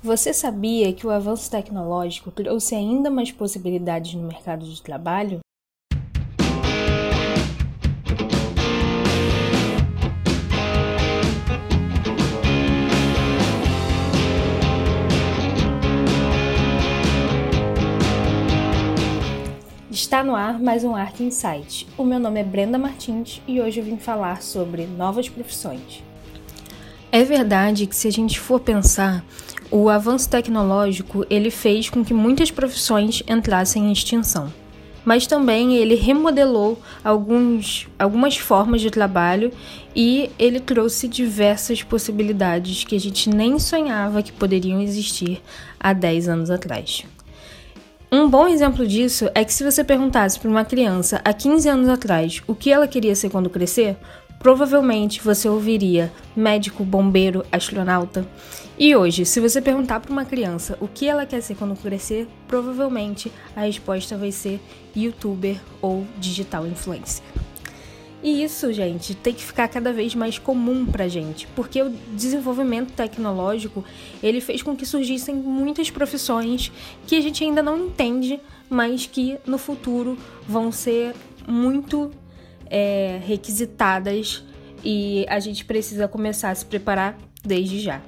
Você sabia que o avanço tecnológico trouxe ainda mais possibilidades no mercado de trabalho? Está no ar mais um Art Insight. O meu nome é Brenda Martins e hoje eu vim falar sobre novas profissões. É verdade que se a gente for pensar, o avanço tecnológico ele fez com que muitas profissões entrassem em extinção. Mas também ele remodelou alguns, algumas formas de trabalho e ele trouxe diversas possibilidades que a gente nem sonhava que poderiam existir há 10 anos atrás. Um bom exemplo disso é que se você perguntasse para uma criança há 15 anos atrás o que ela queria ser quando crescer, provavelmente você ouviria médico, bombeiro, astronauta. E hoje, se você perguntar para uma criança o que ela quer ser quando crescer, provavelmente a resposta vai ser youtuber ou digital influencer. E isso, gente, tem que ficar cada vez mais comum pra gente, porque o desenvolvimento tecnológico, ele fez com que surgissem muitas profissões que a gente ainda não entende, mas que no futuro vão ser muito é, requisitadas e a gente precisa começar a se preparar desde já.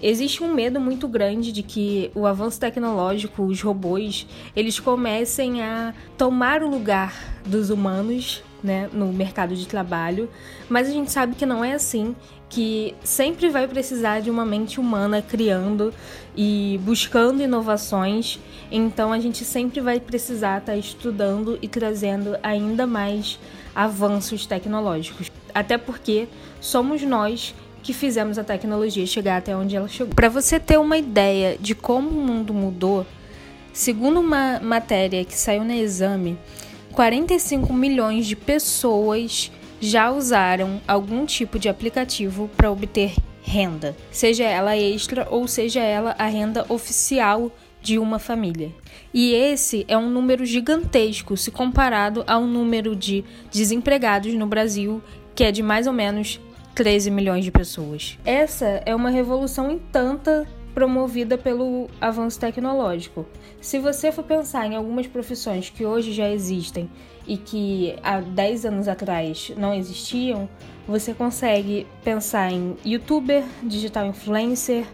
Existe um medo muito grande de que o avanço tecnológico, os robôs, eles comecem a tomar o lugar dos humanos né, no mercado de trabalho, mas a gente sabe que não é assim, que sempre vai precisar de uma mente humana criando e buscando inovações, então a gente sempre vai precisar estar tá estudando e trazendo ainda mais avanços tecnológicos. Até porque somos nós que fizemos a tecnologia chegar até onde ela chegou. Para você ter uma ideia de como o mundo mudou, segundo uma matéria que saiu no exame, 45 milhões de pessoas já usaram algum tipo de aplicativo para obter renda, seja ela extra ou seja ela a renda oficial de uma família. E esse é um número gigantesco se comparado ao número de desempregados no Brasil, que é de mais ou menos 13 milhões de pessoas. Essa é uma revolução em tanta promovida pelo avanço tecnológico. Se você for pensar em algumas profissões que hoje já existem e que há 10 anos atrás não existiam, você consegue pensar em youtuber, digital influencer,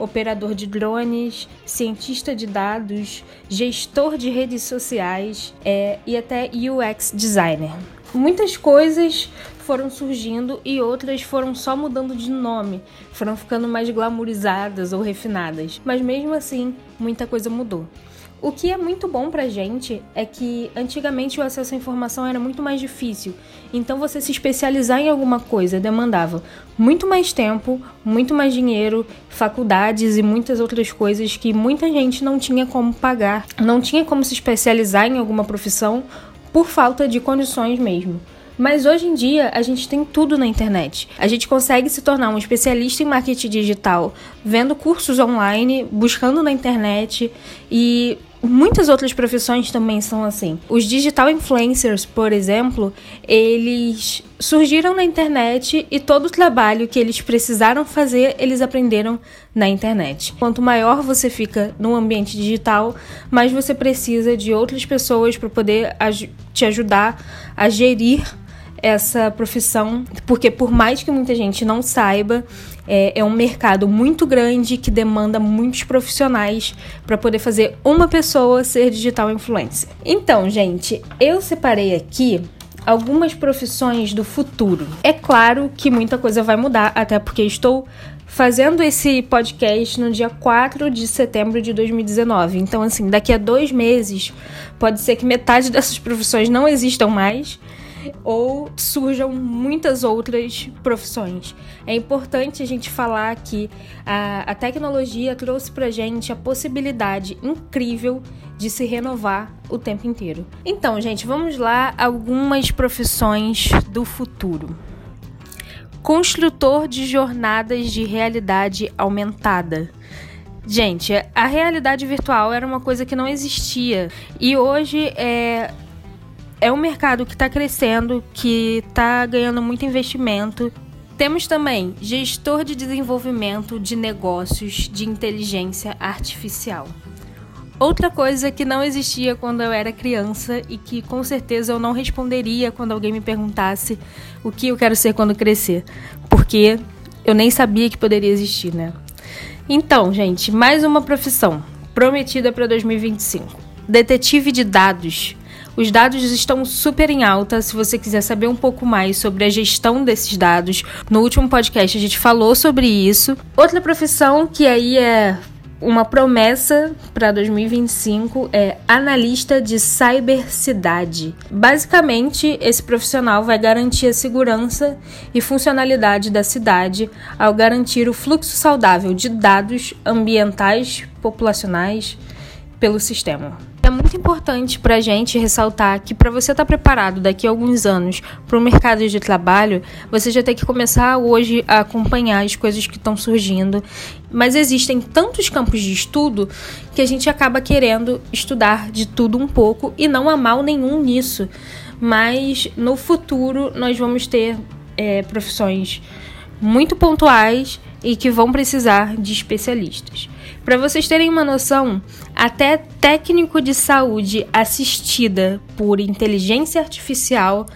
operador de drones, cientista de dados, gestor de redes sociais é, e até UX designer. Muitas coisas foram surgindo e outras foram só mudando de nome, foram ficando mais glamourizadas ou refinadas. Mas mesmo assim, muita coisa mudou. O que é muito bom pra gente é que antigamente o acesso à informação era muito mais difícil. Então você se especializar em alguma coisa demandava muito mais tempo, muito mais dinheiro, faculdades e muitas outras coisas que muita gente não tinha como pagar, não tinha como se especializar em alguma profissão por falta de condições mesmo. Mas hoje em dia a gente tem tudo na internet. A gente consegue se tornar um especialista em marketing digital vendo cursos online, buscando na internet e Muitas outras profissões também são assim. Os digital influencers, por exemplo, eles surgiram na internet e todo o trabalho que eles precisaram fazer, eles aprenderam na internet. Quanto maior você fica no ambiente digital, mais você precisa de outras pessoas para poder te ajudar a gerir essa profissão, porque por mais que muita gente não saiba, é, é um mercado muito grande que demanda muitos profissionais para poder fazer uma pessoa ser digital influencer. Então, gente, eu separei aqui algumas profissões do futuro. É claro que muita coisa vai mudar, até porque estou fazendo esse podcast no dia 4 de setembro de 2019. Então, assim, daqui a dois meses, pode ser que metade dessas profissões não existam mais ou surjam muitas outras profissões. É importante a gente falar que a, a tecnologia trouxe pra gente a possibilidade incrível de se renovar o tempo inteiro. Então, gente, vamos lá algumas profissões do futuro. Construtor de jornadas de realidade aumentada. Gente, a realidade virtual era uma coisa que não existia e hoje é é um mercado que está crescendo, que está ganhando muito investimento. Temos também gestor de desenvolvimento de negócios de inteligência artificial. Outra coisa que não existia quando eu era criança e que com certeza eu não responderia quando alguém me perguntasse o que eu quero ser quando crescer, porque eu nem sabia que poderia existir, né? Então, gente, mais uma profissão prometida para 2025. Detetive de dados. Os dados estão super em alta. Se você quiser saber um pouco mais sobre a gestão desses dados, no último podcast a gente falou sobre isso. Outra profissão que aí é uma promessa para 2025 é analista de cibercidade. Basicamente, esse profissional vai garantir a segurança e funcionalidade da cidade ao garantir o fluxo saudável de dados ambientais, populacionais pelo sistema. Muito importante para a gente ressaltar que para você estar tá preparado daqui a alguns anos para o mercado de trabalho, você já tem que começar hoje a acompanhar as coisas que estão surgindo. Mas existem tantos campos de estudo que a gente acaba querendo estudar de tudo um pouco e não há mal nenhum nisso. Mas no futuro nós vamos ter é, profissões muito pontuais e que vão precisar de especialistas. Para vocês terem uma noção, até técnico de saúde assistida por inteligência artificial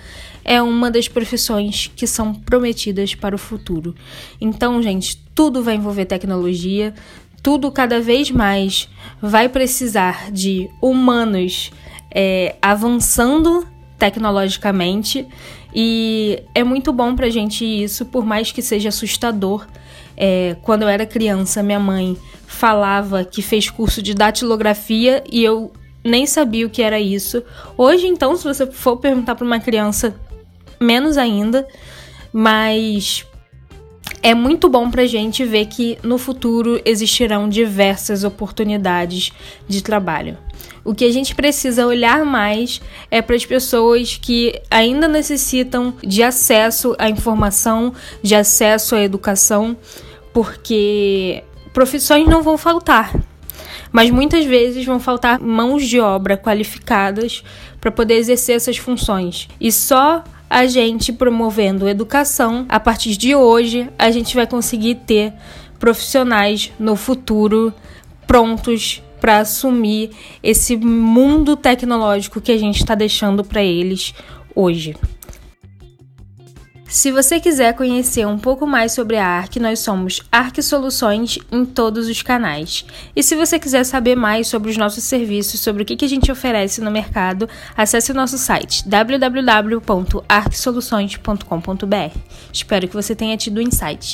é uma das profissões que são prometidas para o futuro. Então, gente, tudo vai envolver tecnologia, tudo cada vez mais vai precisar de humanos é, avançando tecnologicamente e é muito bom pra gente isso, por mais que seja assustador. É, quando eu era criança, minha mãe falava que fez curso de datilografia e eu nem sabia o que era isso. Hoje, então, se você for perguntar para uma criança, menos ainda, mas é muito bom pra gente ver que no futuro existirão diversas oportunidades de trabalho. O que a gente precisa olhar mais é para as pessoas que ainda necessitam de acesso à informação, de acesso à educação, porque profissões não vão faltar, mas muitas vezes vão faltar mãos de obra qualificadas para poder exercer essas funções. E só a gente promovendo educação, a partir de hoje, a gente vai conseguir ter profissionais no futuro prontos para assumir esse mundo tecnológico que a gente está deixando para eles hoje. Se você quiser conhecer um pouco mais sobre a ARC, nós somos ARC Soluções em todos os canais. E se você quiser saber mais sobre os nossos serviços, sobre o que a gente oferece no mercado, acesse o nosso site www.arcsoluções.com.br. Espero que você tenha tido insight.